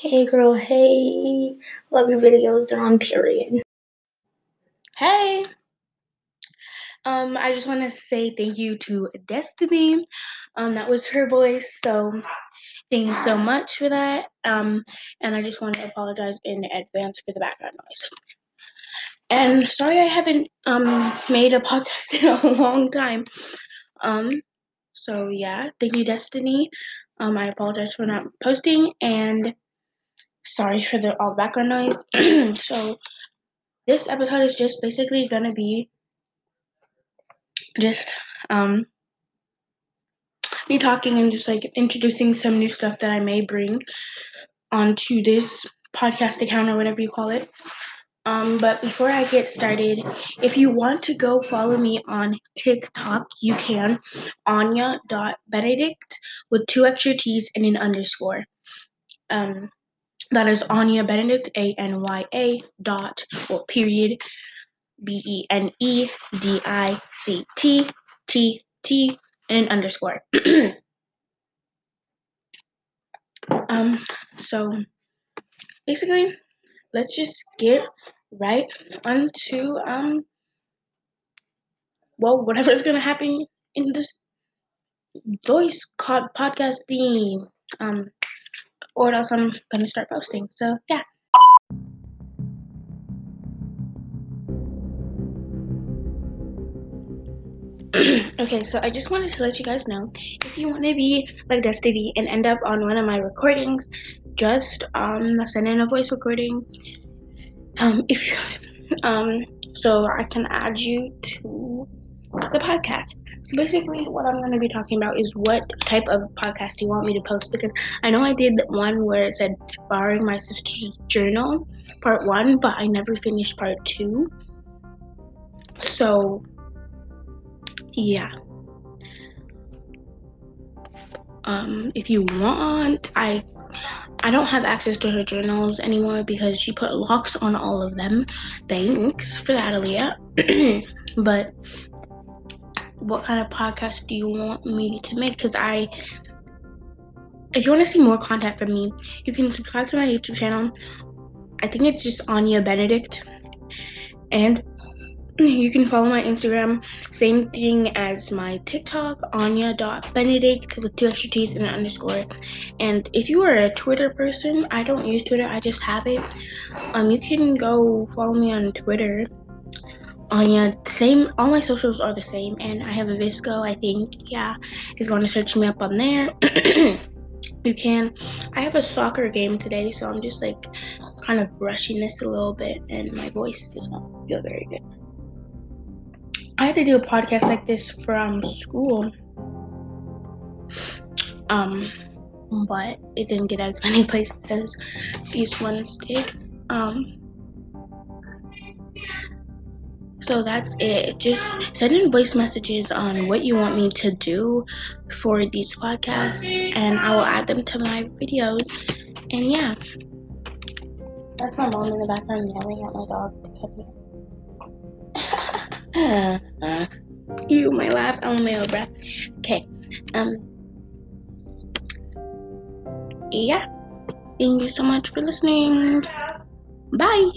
Hey girl, hey. Love your videos, they're on period. Hey. Um, I just want to say thank you to Destiny. Um, that was her voice, so thank you so much for that. Um, and I just want to apologize in advance for the background noise. And sorry I haven't um made a podcast in a long time. Um, so yeah, thank you, Destiny. Um, I apologize for not posting and sorry for the all background noise. so this episode is just basically gonna be just um me talking and just like introducing some new stuff that I may bring onto this podcast account or whatever you call it. Um, but before I get started, if you want to go follow me on TikTok, you can Anya.Benedict with two extra T's and an underscore. Um, that is Anya Benedict, A N Y A dot, well, period, B E N E D I C T T T and an underscore. um, so basically, let's just get right onto um well whatever's gonna happen in this voice podcast theme um or else i'm gonna start posting. So yeah. Okay so i just wanted to let you guys know if you want to be like destiny and end up on one of my recordings just um send in a voice recording. Um if you um so i can add you to the podcast so basically what i'm going to be talking about is what type of podcast you want me to post because i know i did one where it said borrowing my sister's journal part one but i never finished part two so yeah um if you want i I don't have access to her journals anymore because she put locks on all of them. Thanks for that, Aaliyah. but what kind of podcast do you want me to make? Because I, if you want to see more content from me, you can subscribe to my YouTube channel. I think it's just Anya Benedict. And you can follow my Instagram, same thing as my TikTok, Anya.Benedict with two extra T's and an underscore. And if you are a Twitter person, I don't use Twitter, I just have it. Um, you can go follow me on Twitter. Anya, same, all my socials are the same, and I have a VSCO, I think. Yeah, if you want to search me up on there. you can. I have a soccer game today, so I'm just like kind of rushing this a little bit, and my voice does not feel very good. I had to do a podcast like this from school. Um, but it didn't get as many plays as these ones did. Um, so that's it. Just send in voice messages on what you want me to do for these podcasts, and I will add them to my videos. And yeah, that's my mom in the background yelling at my dog to come here. you, my laugh, LMAO breath. Okay. Um. Yeah. Thank you so much for listening. Bye.